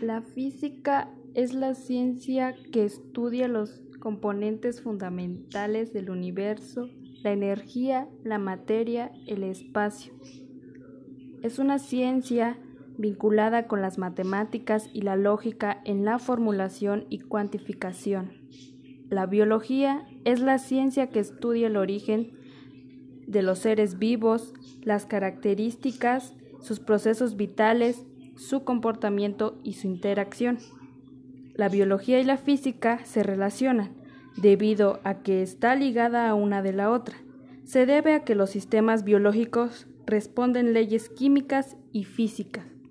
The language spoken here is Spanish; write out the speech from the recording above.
La física es la ciencia que estudia los componentes fundamentales del universo, la energía, la materia, el espacio. Es una ciencia vinculada con las matemáticas y la lógica en la formulación y cuantificación. La biología es la ciencia que estudia el origen de los seres vivos, las características, sus procesos vitales, su comportamiento y su interacción. La biología y la física se relacionan debido a que está ligada a una de la otra. Se debe a que los sistemas biológicos responden leyes químicas y físicas.